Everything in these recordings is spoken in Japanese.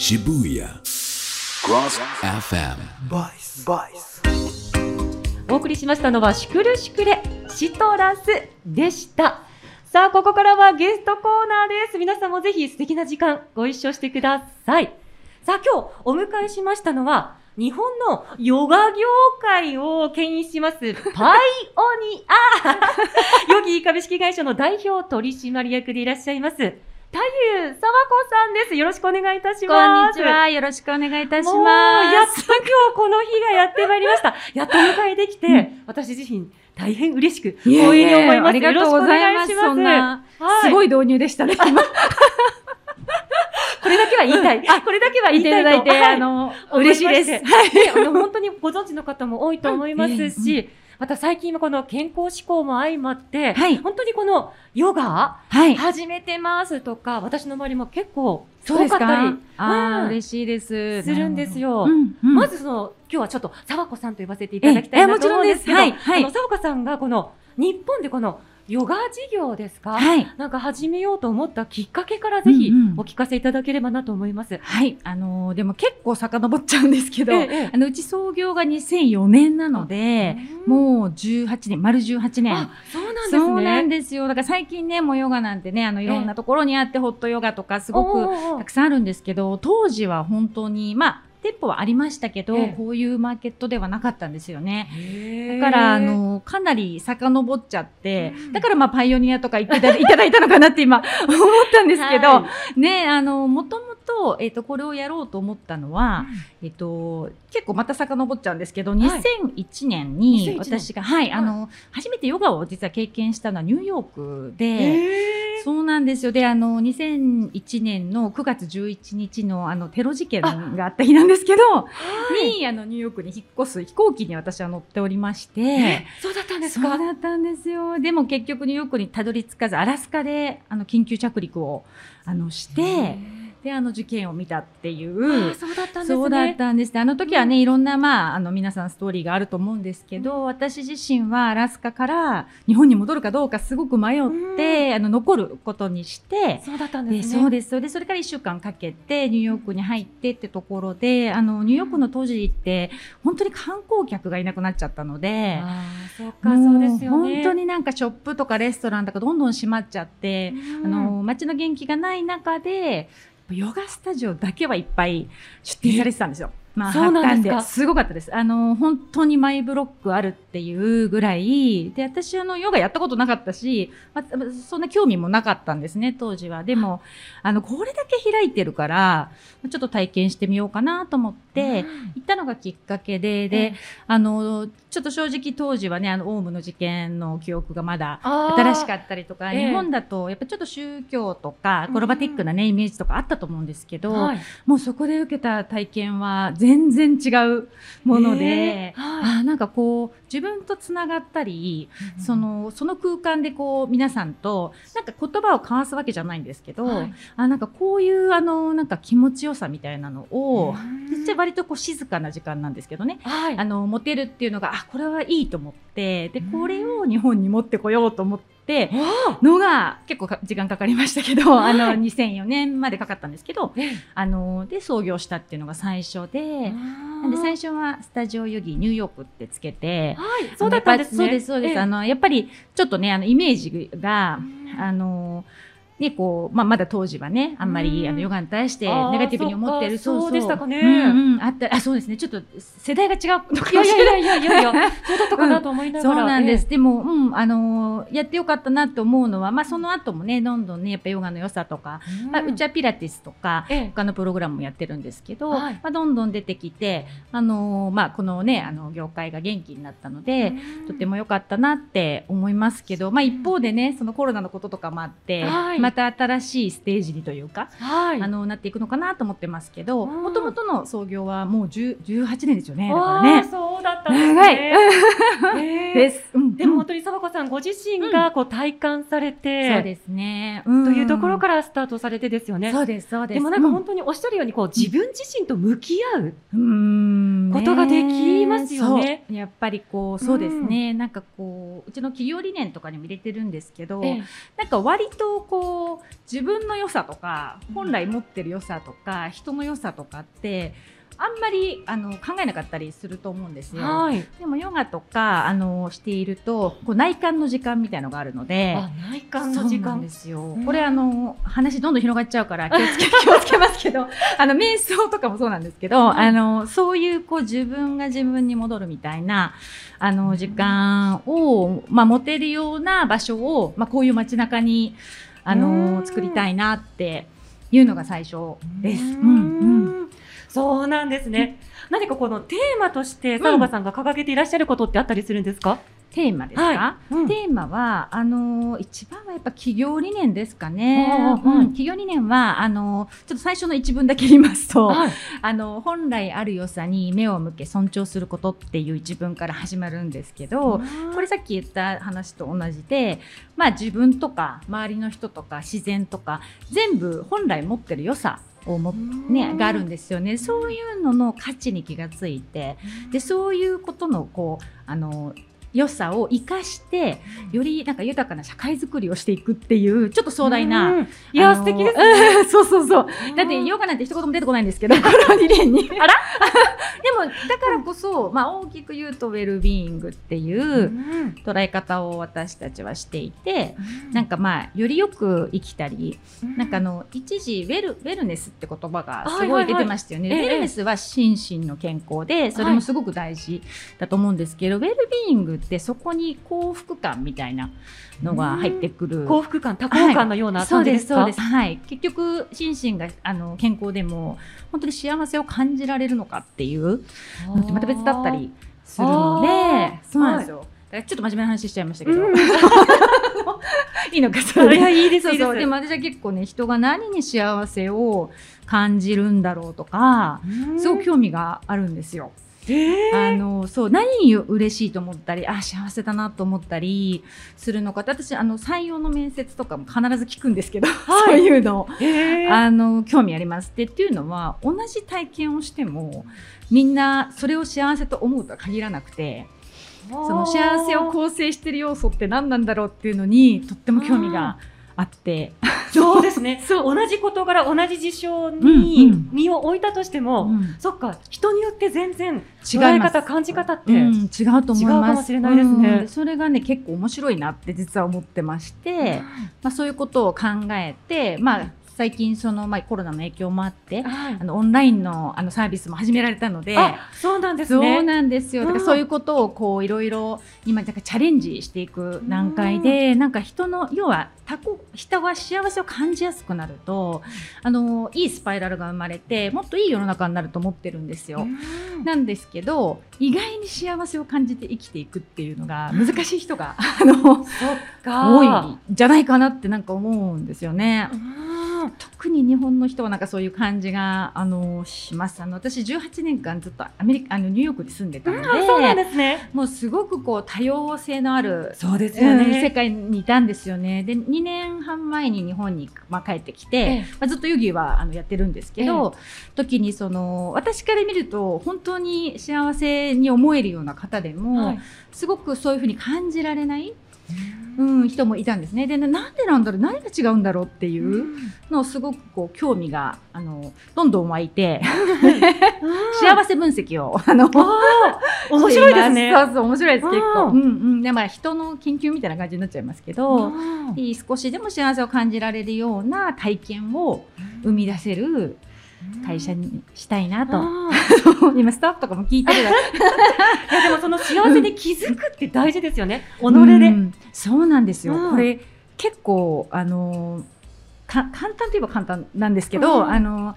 Shibuya. Cross FM. Vice. Vice. お送りしましたのはシクルシクレシトラスでした。さあ、ここからはゲストコーナーです。皆さんもぜひ素敵な時間ご一緒してください。さあ、今日お迎えしましたのは、日本のヨガ業界を牽引します、パイオニア ヨギ株式会社の代表取締役でいらっしゃいます、太夫沢子さんです。よろしくお願いいたしこます。んにちは。よろしくお願いいたします。やっと今日この日がやってまいりました。やっとお迎えできて、私自身大変嬉しく光栄に思います。ありがとうございます。そんな、すごい。い導入でしたね。今 これだけは言いたい。これだけは言いたいと。言っていただいて、はいあの、嬉しいです。ねあの本当にご存知の方も多いと思いますうんし、また最近はこの健康志向も相まって、はい。本当にこのヨガはい。始めてますとか、私の周りも結構そうです多か？うん。あ、嬉しいです。するんですよ。うんうん。まずその、今日はちょっと沢子さんと呼ばせていただきたいなと思うんですけど、ええもちろんです。はいはい。あの沢子さんがこの日本でこのヨガ事業ですか、はい。なんか始めようと思ったきっかけからぜひうんうんお聞かせいただければなと思います。はい。あのー、でも結構遡っちゃうんですけど、ええええあの、うち創業が2004年なので、うんもう18年、丸18年。あ、そうなんですね。そうなんですよ。だから最近ね、もうヨガなんてね、あの、いろんなところにあって、ホットヨガとかすごくたくさんあるんですけど、当時は本当に、まあ、店舗はありましたけど、ええ。こういうマーケットではなかったんですよね。だから、あ、の、かなり遡っちゃって、うん。だからまあ、パイオニアとか言っていただいたのかなって今、思ったんですけど、はね、あの、もともと、えっ、と、これをやろうと思ったのは、えっと、結構また遡っちゃうんですけど、2001年に2001年。私が、はい、あの、初めてヨガを実は経験したのはニューヨークで、そうなんですよ。で、あの、2001年の9月11日のあのテロ事件があった日なんですけど、に、あの、ニューヨークに引っ越す飛行機に私は乗っておりまして、そうだったんですそうかだったんですよ。でも結局ニューヨークにたどり着かず、アラスカで、あの、緊急着陸を、あの、して、で、あの、事件を見たっていあうー、そうだったんですね。そうだったんです。であの時はね、いろんな、まあ、あの、皆さんストーリーがあると思うんですけど、私自身はアラスカから日本に戻るかどうかすごく迷って、あの、残ることにして、そうだったんでですね。そうです。それで、それから1週間かけて、ニューヨークに入ってってところで、あの、ニューヨークの当時って、本当に観光客がいなくなっちゃったので、そうか、そうですよね。本当になんかショップとかレストランとかどんどん閉まっちゃって、うん、あの、街の元気がない中で、ヨガスタジオだけはいっぱい出店されてたんですよ。まあ、そうなんですか。すごかったです。あの、本当にマイブロックあるっていうぐらい、で、私、あの、ヨガやったことなかったし、まあ、そんな興味もなかったんですね、当時は。でも、あの、これだけ開いてるから、ちょっと体験してみようかなと思って、行ったのがきっかけで、で、あの、ちょっと正直当時はね、あの、オウムの事件の記憶がまだ新しかったりとか、ええ。日本だとやっぱちょっと宗教とかアクロバティックなね、イメージとかあったと思うんですけど、はい。もうそこで受けた体験は全然違うもので、えー。はい。あーなんかこう自分とつながったり、そのその空間でこう皆さんとなんか言葉を交わすわけじゃないんですけど、はい。あなんかこういうあのなんか気持ちよさみたいなのを、うん。実は割とこう静かな時間なんですけどね、はい。あの持てるっていうのがあこれはいいと思ってでこれを日本に持ってこようと思ってのが結構か時間かかりましたけど、はいあの2004年までかかったんですけどええあので創業したっていうのが最初で。なんで最初はスタジオヨギニューヨークってつけて、はい、そうだったんですね。そうです、そうです。ええあの、やっぱり、ちょっとね、あの、イメージが、うんあの、ね、こう、まあ、まだ当時はね、あんまり、うんあの、ヨガに対してネガティブに思ってる、そっかそうでしたかねうんうん、あった、あ、そうですね。ちょっと、世代が違うのかもしれない。やいやいやいやいや、そうだったかなと思いなそうがら。なんです。えでも、うん、あのやってよかったなと思うのは、まあ、その後もね、どんどんね、やっぱヨガの良さとか、え。まあ、うちはピラティスとか、ええ他のプログラムもやってるんですけど、はいまあ、どんどん出てきて、あのーまあ、このね、あの、業界が元気になったので、とても良かったなって思いますけど、まあ、一方でね、そのコロナのこととかもあって、はいまた新しいステージにというか、はい。あの、なっていくのかなと思ってますけど、うんもともとの創業はもう10 18年ですよね、だからね。そうだったんですね。長い ええです。うんでも本当に沢子さんご自身がこう体感されて、そうですね。というところからスタートされてですよね。そうです、そうです。でもなんか本当におっしゃるようにこう自分自身と向き合う。ことができますよねやっぱりこうそうですね、なんかこううちの企業理念とかにも入れてるんですけど、ええなんか割とこう自分の良さとか本来持ってる良さとか人の良さとかってあんまりあの考えなかったりすると思うんですよ。はい。でもヨガとかあのしているとこう内観の時間みたいのがあるので。あ、内観の時間で。すようん。これあの話どんどん広がっちゃうから気をつけ 気をつけますけど、あの瞑想とかもそうなんですけど、あのそういうこう自分が自分に戻るみたいなあの時間をまあ持てるような場所をまあこういう街中にあうんの作りたいなっていうのが最初です。ううんそうなんですね。何かこのテーマとして、サロバさんが掲げていらっしゃることってあったりするんですか、テーマですか？はいうんテーマはあの一番はやっぱ企業理念ですかね。うん企業理念はあのちょっと最初の一文だけ言いますと、はい。あの本来ある良さに目を向け尊重することっていう一文から始まるんですけど、これさっき言った話と同じで、まあ自分とか周りの人とか自然とか全部本来持ってる良さをもねがあるんですよね。そういうのの価値に気がついて、でそういうことのこうあの良さを生かしてよりなんか豊かな社会づくりをしていくっていうちょっと壮大な。うん。いや、素敵ですね。う んそうそうそう。だってヨガなんて一言も出てこないんですけど、この理念に。あら？でも、だからこそ、まあ大きく言うとウェルビーイングっていううん捉え方を私たちはしていて、なんかまあ、よりよく生きたり、なんかあの、一時ウェル、ウェルネスって言葉がすごい出てましたよね。はいはいはいウェルネスは心身の健康で、それもすごく大事だと思うんですけど、ウェルビーイングってそこに幸福感みたいなのが入ってくる。幸福感、多幸感のようなそうで、感じですすか、そうです。はい。結局、心身があの健康でも、本当に幸せを感じられるのかっていうのってまた別だったりするのでそうなんですよ。ちょっと真面目な話しちゃいましたけど、うん いいのか、それいや、いいです、そう。でも私は結構ね、人が何に幸せを感じるんだろうとか、すごく興味があるんですよ。えあのそう何に嬉しいと思ったりあ幸せだなと思ったりするのかって私あの採用の面接とかも必ず聞くんですけど、そういうの。あの興味ありますでっていうのは同じ体験をしてもみんなそれを幸せと思うとは限らなくてその幸せを構成している要素って何なんだろうっていうのにとっても興味があって。そうですね。そう。同じ事柄、同じ事象うんうにん。身を置いたとしても、うん。そっか、人によって全然違い方、感じ方って、うん、違うと思います。かもしれないですね。うん。それがね結構面白いなって実は思ってまして、まあ、そういうことを考えて、まあ、最近その、まあ、コロナの影響もあってはいあのオンラインのあのサービスも始められたので。あ、そうなんですそうね。なんですよ。だからうんそういうことをこういろいろ今なんかチャレンジしていく段階で、なんか人の要は他こ人が幸せを感じやすくなると、あのいいスパイラルが生まれて、もっといい世の中になると思ってるんですよ。うんなんですけど、意外に幸せを感じて生きていくっていうのが難しい人があの。多いんじゃないかなってなんか思うんですよね。うん特に日本の人はなんかそういう感じがあのします。あの私18年間ずっとアメリカあのニューヨークに住んでたので、あそうなんですね。もうすごくこう多様性のある、そうですうん世界にいたんですよね。で2年半前に日本に、まあ、帰ってきて、ええまあ、ずっとヨギはあのやってるんですけど、時にその私から見ると本当に幸せに思えるような方でも、はいすごくそういうふうに感じられない、うん、人もいたんですね。でななんでなんだろう？何が違うんだろうっていうのをすごくこう興味があのどんどん湧いて 幸せ分析をあの面白いですね。そうそう面白いです結構。ううんんうん。でまあ人の研究みたいな感じになっちゃいますけど、少しでも幸せを感じられるような体験を生み出せる会社にしたいなと。あ今スタッフとかも聞いてる いやでもその幸せで気づくって大事ですよね。己うで。んそうなんですよ。うんこれ結構あのか簡単といえば簡単なんですけど、うんあの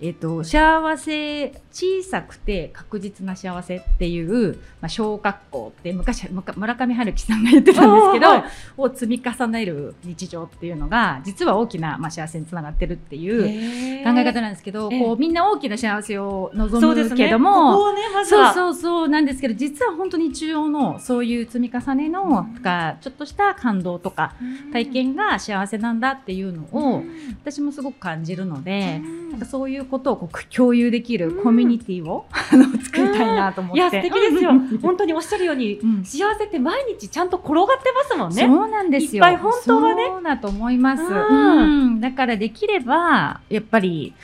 えっと幸せ小さくて確実な幸せっていう、まあ、小学校って昔村上春樹さんが言ってたんですけど、はいを積み重ねる日常っていうのが実は大きな、まあ、幸せにつながってるっていう考え方なんですけど、ええこうみんな大きな幸せを望むそうですね。けども。ここをね、まずそうは。そうそうなんですけど実は本当に日常のそういう積み重ねのとかちょっとした感動とか体験が幸せなんだっていうのを私もすごく感じるのでなんかそういうことをこう共有できるコミュニティを、あの作りたいなと思って。いや、素敵ですようん。本当におっしゃるように、うん幸せって毎日ちゃんと転がってますもんね。そうなんですよ。いっぱい本当はねそうだと思います。うんうんだからできれば、やっぱり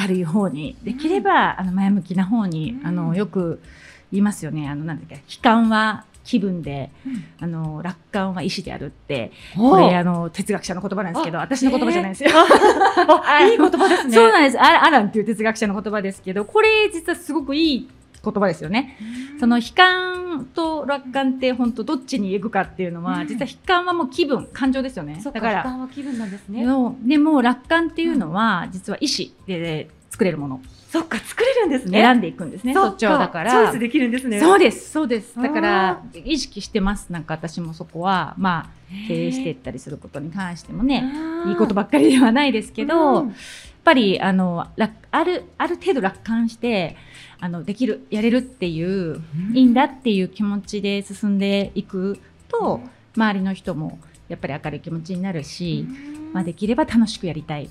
明るい方に、できれば、あの前向きな方に、うんあの、よく言いますよね。あの、なんだっけ、悲観は気分で、あの、楽観は意志であるって、これ、あの、哲学者の言葉なんですけど、あ私の言葉じゃないですよ。あ、いい言葉ですね。そうなんです。アアランっていう哲学者の言葉ですけど、これ実はすごくいい言葉ですよね。その悲観と楽観って本当どっちに行くかっていうのは、うん実は悲観はもう気分、感情ですよね。だから、観は気分なんですね。でも楽観っていうのは、実は意思で作れるもの、そっか、作れるんですね。選んでいくんですね。そっちをだから。チョイスできるんですね。そうです、そうです。だかあら、意識してます。なんか私もそこは、まあ、経営していったりすることに関してもね、いいことばっかりではないですけど、うんやっぱりあの楽あるある程度楽観してあのできるやれるっていう、いいんだっていう気持ちで進んでいくと、周りの人もやっぱり明るい気持ちになるし、まあ、できれば楽しくやりたい。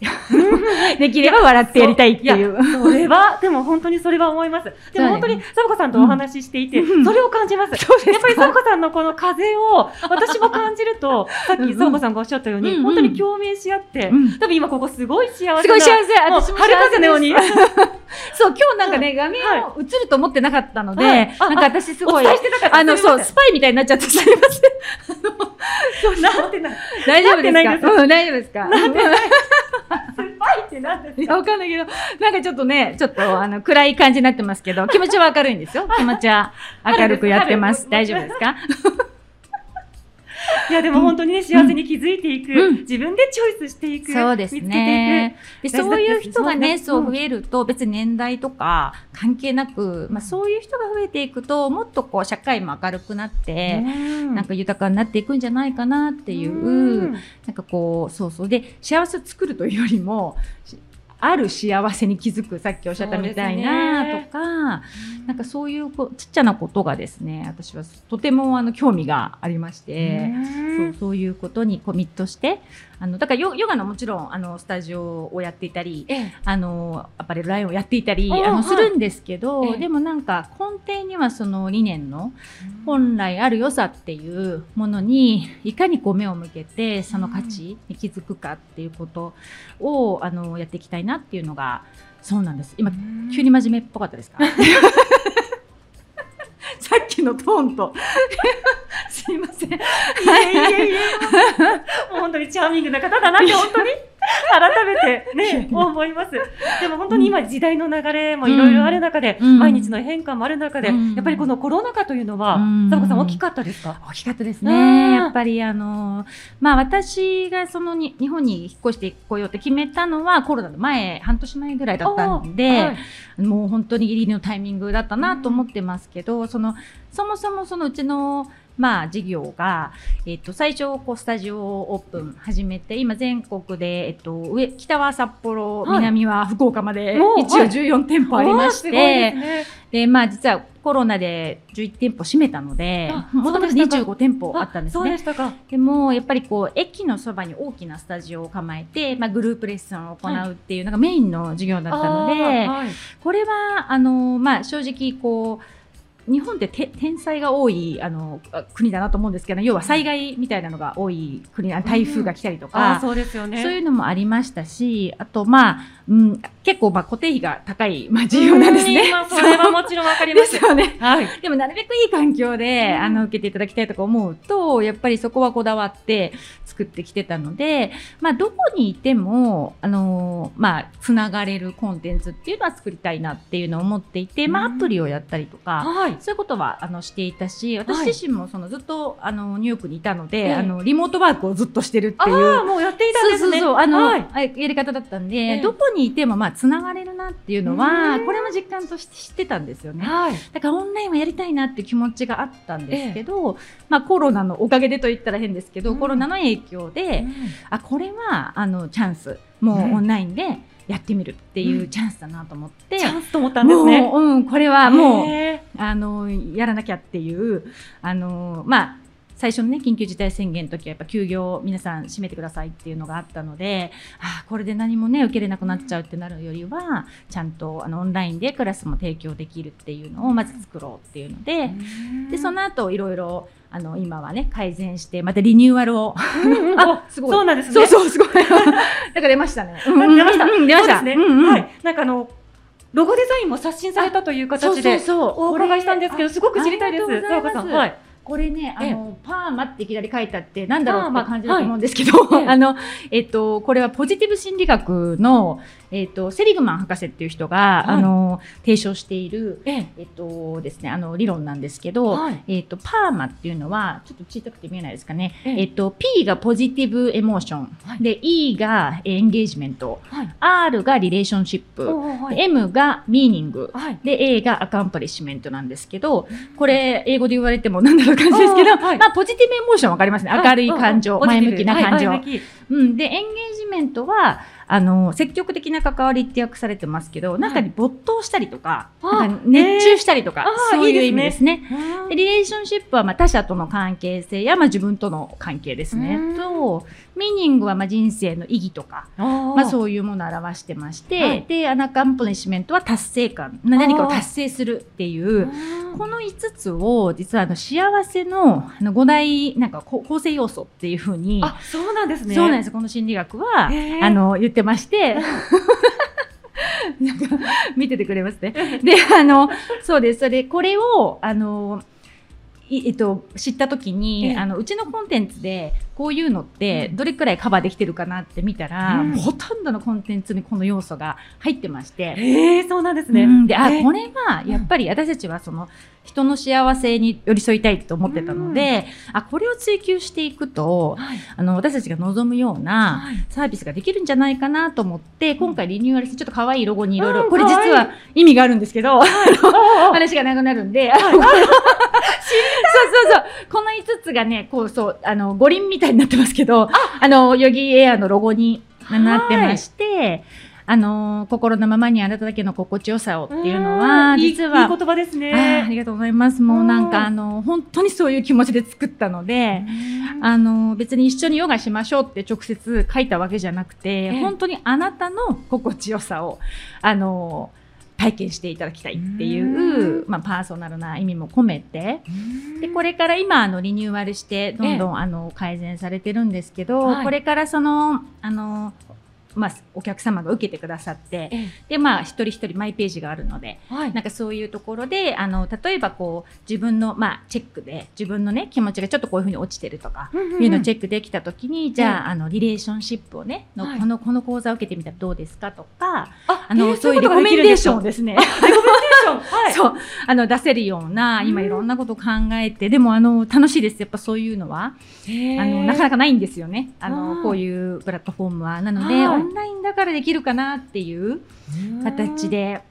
できれば笑ってやりたいっていう。やそれは、でも本当にそれは思います。でも本当に、サボコさんとお話ししていて、うん。それを感じます。す。やっぱりサボコさんのこの風を、私も感じると、さっきサボコさんがおっしゃったように、うんうん。本当に共鳴し合って、うん。多分今ここすごい幸せな。すごい幸せ。私も春風のように。そう、今日なんかね、画面を映ると思ってなかったので、はい。あなんか私すごい。あの、そう、すスパイみたいになっちゃってすみません。なんてな、大丈夫ですか？うん、大丈夫ですか？スパイってなんでか？んないけど、なんかちょっとね、ちょっとあの暗い感じになってますけど、気持ちは明るいんですよ。気持ちは明るくやってます。大丈夫ですか？いや、でも本当にね、幸せに気づいていく、うん自分でチョイスしていく。そうですね。で、そういう人がね、そう増えると、別に年代とか関係なく、まあそういう人が増えていくと、もっとこう、社会も明るくなっく。て、うんなんか豊かになっていくんじゃないかなっていう、うんなんかこう、そうそう。で、幸せを作るというよりも、しある幸せに気づく、さっきおっしゃったみたいなとか、なんかそういうこうちっちゃなことがですね、私はとてもあの興味がありまして、そうそういうことにコミットして、あのだからヨヨガのもちろんあのスタジオをやっていたり、ええ。あのアパレルラインをやっていたりあのするんですけど、ええ。でもなんか根底にはその理念の本来ある良さっていうものにいかにこう目を向けてその価値に気づくかっていうことをあのやっていきたいなっていうのがそうなんです。今急に真面目っぽかったですか？さっきのトーンとすいません。い。えいえいえ、もう本当にチャーミングな方だなって、本当に。改めてね、思います。でも本当に今、時代の流れもいろいろある中で、うん。毎日の変化もある中で、うん。やっぱりこのコロナ禍というのはうん、サボコさん大きかったですか？大きかったですうん。ね。やっぱりあの、まあ私がそのに日本に引っ越してこようって決めたのはコロナの前、半年前ぐらいだったんで、はい。もう本当にギリギリのタイミングだったなと思ってますけど、その、そもそもそのうちの、まあ事業が、えっと、最初こうスタジオをオープン始めて、今全国で、えっと、上、北は札幌、はい。南は福岡まで、一応14店舗ありまして、で、まあ実はコロナで11店舗閉めたのであ、もともとそうでしたか。25店舗あったんですね。そうで。でも、やっぱりこう、駅のそばに大きなスタジオを構えて、まあグループレッスンを行うっていうのがメインの授業だったので、はい。これは、あの、まあ正直こう、日本ってて天災が多いあのあ国だなと思うんですけど、要は災害みたいなのが多い国な、台風が来たりとあかー、そうですよね。そういうのもありましたし、あと、まあ、うん、結構、まあ、固定費が高い、まあ、事業なんですね。うん今それはもちろんわかりま。ですすよね。はい。でも、なるべくいい環境で、うんあの、受けていただきたいとか思うと、やっぱりそこはこだわって作ってきてたので、まあ、どこにいても、あの、まあ、つながれるコンテンツっていうのは作りたいなっていうのを思っていて、まあ、アうんプリをやったりとか、はい。そういうことはあのしていたし、はい私自身もそのずっとあのニューヨークにいたので、ええあのリモートワークをずっとしてるってあいうあ、もうやっていたんですね。そうそうそう、あの、はいあやり方だったんで、ええどこにいてもまあつながれるなっていうのは、うん。これも実感として知ってたんですよね。はい。だからオンラインはやりたいなって気持ちがあったんですけど、まあコロナのおかげでと言ったら変ですけど、うん。コロナの影響で、あ、これはあのチャンス、もうオンラインでやってみるっていうチャンスだなと思って、チャンスと思ったんですね。もう、うん、これはもう、へあの、やらなきゃっていう、あの、まあ、最初のね緊急事態宣言の時はやっぱ休業皆さん閉めてくださいっていうのがあったのであーこれで何もね受けれなくなっちゃうってなるよりはちゃんとあのオンラインでクラスも提供できるっていうのをまず作ろうっていうのででその後いろいろあの今はね改善してまたリニューアルを。あすごい。そうなんですね。そうそうすごい。なんか出ましたね、うんうん。出ました。うん出ました。ね。はい。なんかあの、ロゴデザインも刷新されたという形で、そうお伺いしたんですけど、すごく知りたいです。はい。これね、あえ。えの、パーマっていきなり書いてあって、なんだろうって感じだと思うんですけど、はい。ええ。あの、えっと、これはポジティブ心理学の、えっと、セリグマン博士っていう人が、はいあの、提唱している、ええ。えっとですね、あの、理論なんですけど、はいえっと、パーマっていうのは、ちょっと小さくて見えないですかね。えええっと、P がポジティブエモーション、はいで、E がエンゲージメント、はい。R がリレーションシップ。M が meaning、はい。で、A が accomplishment なんですけど、これ、英語で言われてもなんだろう感じですけど、まあ、 positive emotion わかりますね。明るい感情、はい前向きな感情。うん。で、 engagement は、あの、積極的な関わりって訳されてますけど、中に没頭したりとか、あなんか熱中したりとか、そういう意味ですね。うんで relationship はまあ他者との関係性やまあ自分との関係ですねうん。と、 meaning はまあ人生の意義とか、まあ、そういうものを表してまして、はい。で、 A が accomplishment は達成感、な何かを達成するっていう、この5つを実はあの幸せのあの5大なんかこ構成要素っていうふうに、あ、そうなんですね。そうなんです、この心理学は、あの言ってまして、なんか見ててくれますね。で、あの、そうです、それ、これを、あの、いえっと、知ったときに、ええ。あのうちのコンテンツでこういうのってどれくらいカバーできてるかなって見たら、うん。ほとんどのコンテンツにこの要素が入ってまして、へえ、そうなんですね。うん。であえー。これはやっぱり私たちはその人の幸せに寄り添いたいと思ってたので、あこれを追求していくとはい。あの私たちが望むようなはい。サービスができるんじゃないかなと思って今回リニューアルしてちょっと可愛いロゴにいろいうん。ろこれ実は意味があるんですけど、あ話が長くなるんで、そうそうそう。この5つがねこうそうあの五輪みたいになってますけどあのヨギエアのロゴになってまして。あの心のままにあなただけの心地よさをっていうのは実はいい言葉ですあーあね。りがとうございますもうなんかうんあの本当にそういう気持ちで作ったので、あの別に一緒にヨガしましょうって直接書いたわけじゃなくて、ええ本当にあなたの心地よさをあの体験していただきたいっていう、まあ、パーソナルな意味も込めて。でこれから今あのリニューアルしてどんどん、あの改善されてるんですけど、はい。これからそのあの、まあ、お客様が受けてくださってえでまあ一人一人マイページがあるのではい。なんかそういうところであの例えばこう自分の、まあ、チェックで自分のね気持ちがちょっとこういうふうに落ちてるとか、いうのをチェックできたときに、じゃあ、あの、リレーションシップをね、のはい。この、この講座を受けてみたらどうですかとか、ああの、えーそういうレコメンデーションをですね、レコメンデーはい。そう、あの、出せるような、今うんいろんなことを考えて、でも、あの、楽しいです。やっぱそういうのは、あの、なかなかないんですよね。ああの、ーこういうプラットフォームは。なので、はいオンラインだからできるかなっていう形で、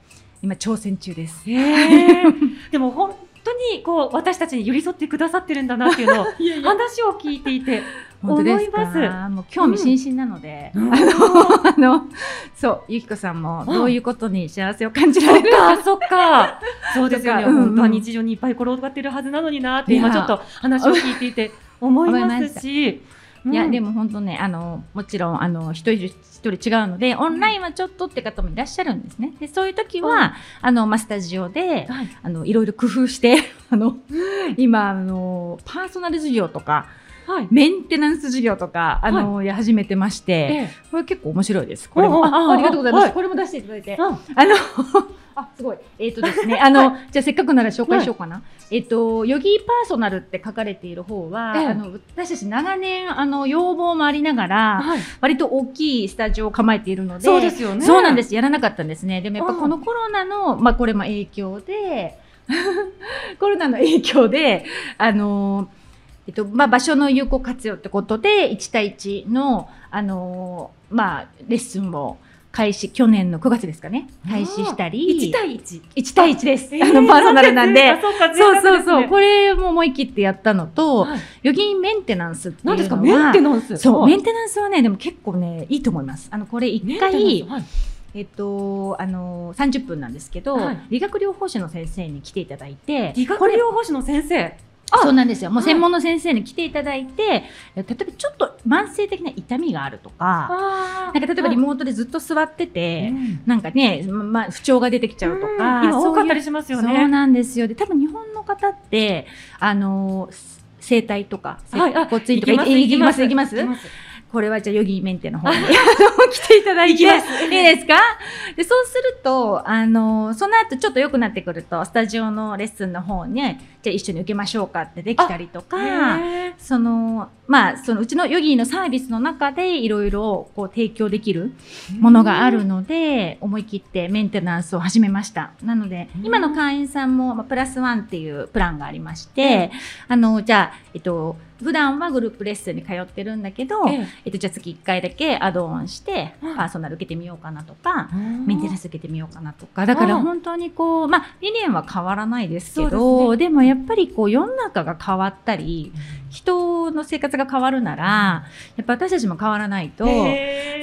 今、挑戦中です。でも本当にこう私たちに寄り添ってくださってるんだなっていうのを 話を聞いていて 思いまもう興味津々なので、うん。あの、あの、そう、ゆきこさんもどういうことに幸せを感じられるか。かそっか。そうですよね。本当は日常にいっぱい転がってるはずなのになって今ちょっと話を聞いていて思いま思いますしいや、でもも本当ね、あの、もちろん、あの、一人一人違うので、オンラインはちょっとって方もいらっしゃるんですね。で、そういう時は、うん。あの、まあ、スタジオで、はい。あの、いろいろ工夫して、あの、今、あの、パーソナル授業とか、はい。メンテナンス授業とか、あの、や始めてまして、ええ。これ結構面白いです。これも。あありがとうございます。はい。これも出していただいて。うん。あの、あ、すごい。えっ、とですね、あの、じゃあせっかくなら紹介しようかな。えっ、と、ヨギーパーソナルって書かれている方は、ええあの、私たち長年、あの、要望もありながら、はい割と大きいスタジオを構えているので、そうですよねそうなんです。やらなかったんですね。でもやっぱうんこのコロナの、まあこれも影響で、コロナの影響で、あの、えっと、まあ場所の有効活用ってことで、1対1の、あの、まあレッスンを開始、去年の9月ですかね、開始したり。1対1 1対1です。えーあの、パーソナルなんで。そうかそうそうこれも思い切ってやったのと、はい。ヨギメンテナンスっていうのは。何ですか？メンテナンス。そう、はい。メンテナンスはね、でも結構ね、いいと思います。あの、これ一回、えっと、あの、30分なんですけど、はい。理学療法士の先生に来ていただいて、理学療法士の先生？そうなんですよ。もう専門の先生に来ていただいて、例えばちょっと慢性的な痛みがあるとか、あなんか例えばリモートでずっと座ってて、なんかね、まあ、不調が出てきちゃうとか、今多かったりししますよそうね。なんですよ。で、多分日本の方って、あの、整体とか、骨院とか、行きますい行きます、行きます。これはじゃあ、ヨギメンテの方に 来ていただいて。いいですか？で、そうすると、あの、その後ちょっと良くなってくると、スタジオのレッスンの方に、じゃあ一緒に受けましょうかってできたりとか、その、まあ、そのうちのヨギのサービスの中でいろいろこう提供できるものがあるので、思い切ってメンテナンスを始めました。なので、うん。今の会員さんも、まあプラスワンっていうプランがありまして、あの、じゃあ、えっと、普段はグループレッスンに通ってるんだけど、ええ。っと、じゃあ月1回だけアドオンして、うん。パーソナル受けてみようかなとか、えメンテナンス受けてみようかなとか、だからうん。本当にこう、まあ、理念は変わらないですけど、でもやっぱりこう、世の中が変わったり、人の生活が変わるなら、やっぱ私たちも変わらないと、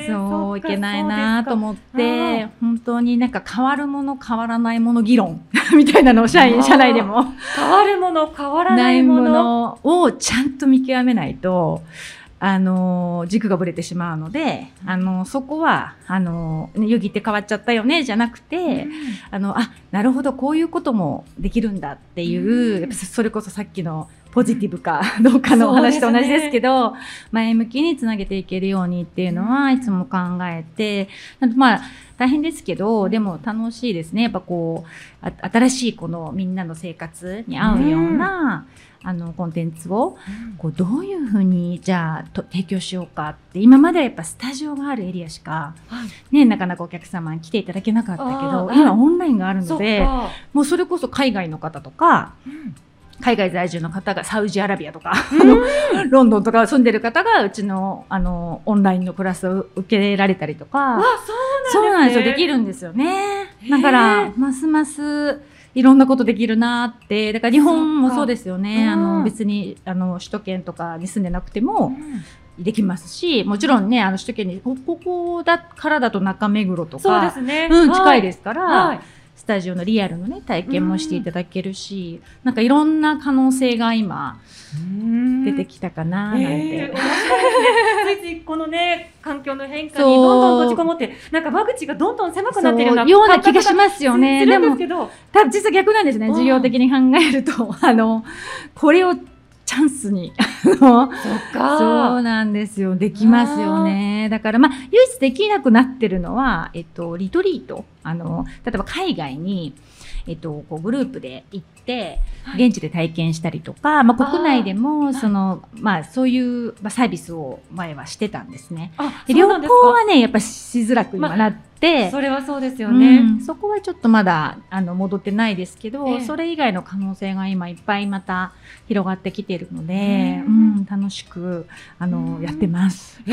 そういけないなと思ってか、本当になんか変わるもの変わらないもの議論 みたいなのを社員、社内でも。変わるもの変わらなないいも。のをちゃんと見極めないと、あの、軸がぶれてしまうので、あの、そこは、あの、ね、ヨギって変わっちゃったよね、じゃなくて、あの、あ、なるほど、こういうこともできるんだっていう、うん。やっぱそれこそさっきのポジティブかどうかのお話と同じですけど、前向きにつなげていけるようにっていうのはいつも考えて、まあ、大変ですけど、でも楽しいですね。やっぱこう、あ新しいこのみんなの生活に合うような、あの、コンテンツを、こう、どういうふうに、じゃあ、と提供しようかって、今まではやっぱスタジオがあるエリアしか、はい。ね、なかなかお客様に来ていただけなかったけあど、ー今オンラインがあるので、か。もうそれこそ海外の方とか、うん。海外在住の方がサウジアラビアとか、あのロンドンとか住んでる方がうちのあのオンラインのクラスを受けられたりとわか、そうそうなんですよ、ねできるんですよね。だから、ますますいろんなことできるなって、だから日本もそうですよね。うんの別にあの首都圏とかに住んでなくてもうんできますし、もちろんね、あの首都圏にこここだからだと中目黒とか、そうですね。うん、近いす。ですから、はい。スタジオのリアルのね、体験もしていただけるし、なんかいろんな可能性が今出てききたかな、なんて。えー。ついついこのね、環境の変化にどんどん閉じこもって、なんか間口がどんどん狭くなってるようなような気がしますよね。すでも実は逆なんですね。うん事業的に考えると、あの、これをチャンスに、そっか。そうなんですよ。できますよね。だから、まあ、唯一できなくなってるのは、えっと、リトリート。あの、例えば海外に、えっと、こうグループで行って、はい現地で体験したりとか、まあ、あー国内でも、その、まあ、そういう、まあ、サービスを前はしてたんですね。あ、で旅。行はね、やっぱしづらく今なって、それはそうですようね。んそこはちょっとまだあの戻ってないですけど、ええそれ以外の可能性が今いっぱいまた広がってきているので、ううんん楽しくあの、うんやってます。へ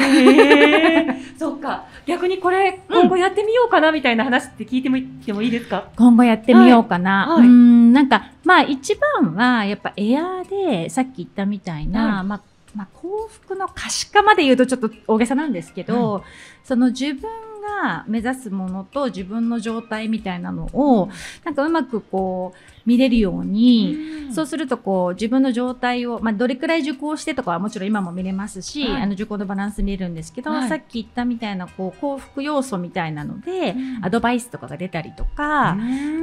え。そっか。逆にこれ、今後やってみようかなみたいな話って聞いてもいってもいいですか？今後やってみようかな。はいはいうんなんかまあ一番はやっぱエアーでさっき言ったみたいな、はいまあまあ、幸福の可視化まで言うとちょっと大げさなんですけど、その自分が目指すものと自分の状態みたいなのをなんかうまくこう見れるように、そうするとこう自分の状態を、まあ、どれくらい受講してとかはもちろん今も見れますし、はい。あの受講のバランス見れるんですけど、はい。さっき言ったみたいなこう幸福要素みたいなので、うん。アドバイスとかが出たりとか、う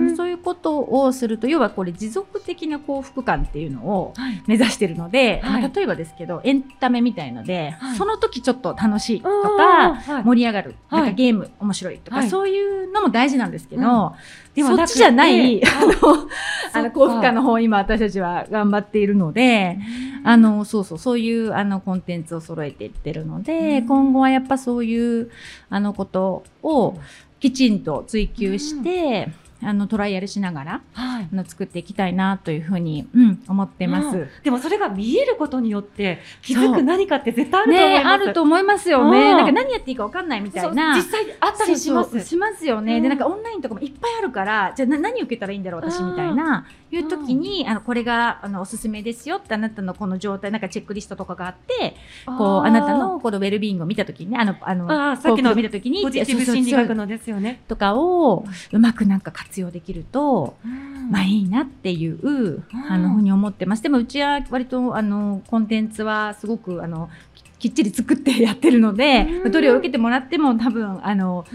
ん。そういうことをすると要はこれ持続的な幸福感っていうのをはい。目指してるので、はい。まあ例えばですけどエンタメみたいので、はい。その時ちょっと楽しいとうん。か、はい。盛り上がる、はいなんかゲーム面白いとか、はい。そういうのも大事なんですけど、うんではなくそっちじゃない、てあの、あの幸福感の、の方を今私たちは頑張っているので、あの、そうそう、そういうあのコンテンツを揃えていってるので、うん。今後はやっぱそういうあのことをきちんと追求して、あのトライアルしながらはいあの作っていきたいなというふうに、うん、思ってます。うんでもそれが見えることによって気づく何かって絶対あると思ねいます。あると思いますよね。うんなんか何やっていいかわかんないみたそいうな。実際あったりします。しますよね。うんで、なんかオンラインとかもいっぱいあるから、じゃあな何受けたらいいんだろう、私うんみたいな。いう時に、あのこれがあのおすすめですよってあなたのこの状態なんかチェックリストとかがあってこうあなたのこのウェルビーイングを見た時にねあのあのあーさっきの見た時にポジティブ心理学のですよね。とかをうまくなんか活用できると、まあいいなっていう、あのふうに思ってます。でもうちは割とあのコンテンツはすごくあのききっちり作ってやってるのでうん、どれを受けてもらっても多分あの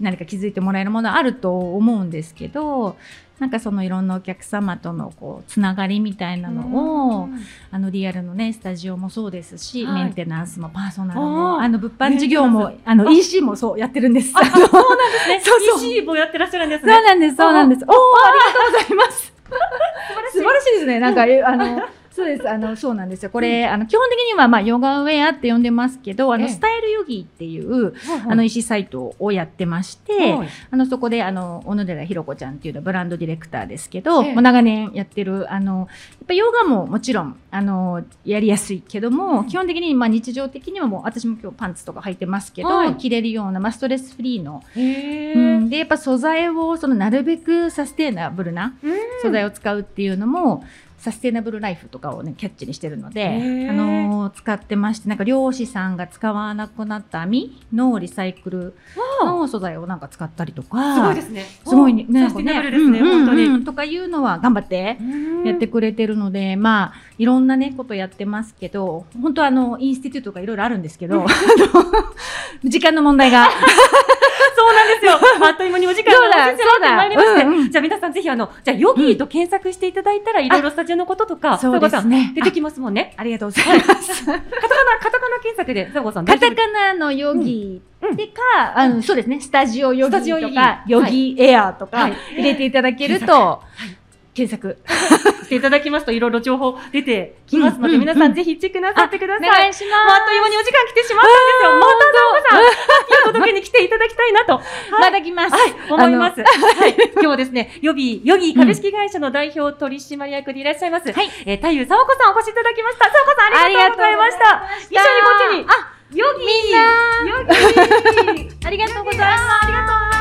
何か気づいてもらえるものあると思うんですけど、なんかそのいろんなお客様とのこうつながりみたいなのを、あのリアルのねスタジオもそうですし、はいメンテナンスもパーソナルもあの物販事業もあの EC もそうやってるんです。あ、そうなんですね。そうそう EC もやってらっしゃるんですそうね。なんです、そうなんです。おお、ありがとうございます。素晴らしいですね。なんか、えあの、そうです。あの、そうなんですよ。これ、あの、基本的には、まあ、ヨガウェアって呼んでますけど、あの、ええ。スタイルヨギっていう、ああの、EC サイトをやってまして、はい。あの、そこで、あの、小野寺ひろ子ちゃんっていうのはブランドディレクターですけど、ええ。もう長年やってる、あの、やっぱヨガももちろん、あの、やりやすいけども、基本的に、まあ、日常的にはもう、私も今日パンツとか履いてますけど、はい。着れるような、まあ、ストレスフリーの、うん、でやっぱ素材をそのなるべくサステナブルなうん。素材を使うっていうのも、サステナブルライフとかをねキャッチにしてるので、あのー使ってましてなんか漁師さんが使わなくなった網のリサイクルの素材をなんか使ったりとかすごいですね。すごいねサステナブルですね、うんうん本当とかいうのは頑張ってやってくれてるので、まあいろんなねことやってますけど本当あのインスティテュートがいろいろあるんですけど、時間の問題が。そうなんですよ。あっという間にお時間が迫ってまいりまして、そうだうんうん。じゃあ皆さんぜひあの、じゃあヨギーと検索していただいたら、いろいろスタジオのこととか、そう佐さんですね出てきますもんね。ありがとうございます。カタカナ、カタカナ検索で、佐藤さんカタカナのヨギ。うん。でか、あの、そうですね、スタジオヨギとか、ヨギ。エアーとかはい。入れていただけると、検索。していただきますと、いろいろ情報出てきますので、皆さんぜひチェックなさってください。お願いします。もうあっという間にお時間来てしまったんですよ。また佐藤さん、いいお届けに来ていただきたいなと。また来ます。はい、思います。はい、今日はですね、ヨビー、ヨギー株式会社の代表取締役でいらっしゃいます、はいえー、太夫佐和子さんお越しいただきました。佐和子さんありがとうございました。一緒にこっちに。あ、ヨギーみんなヨギー ありがとうございます。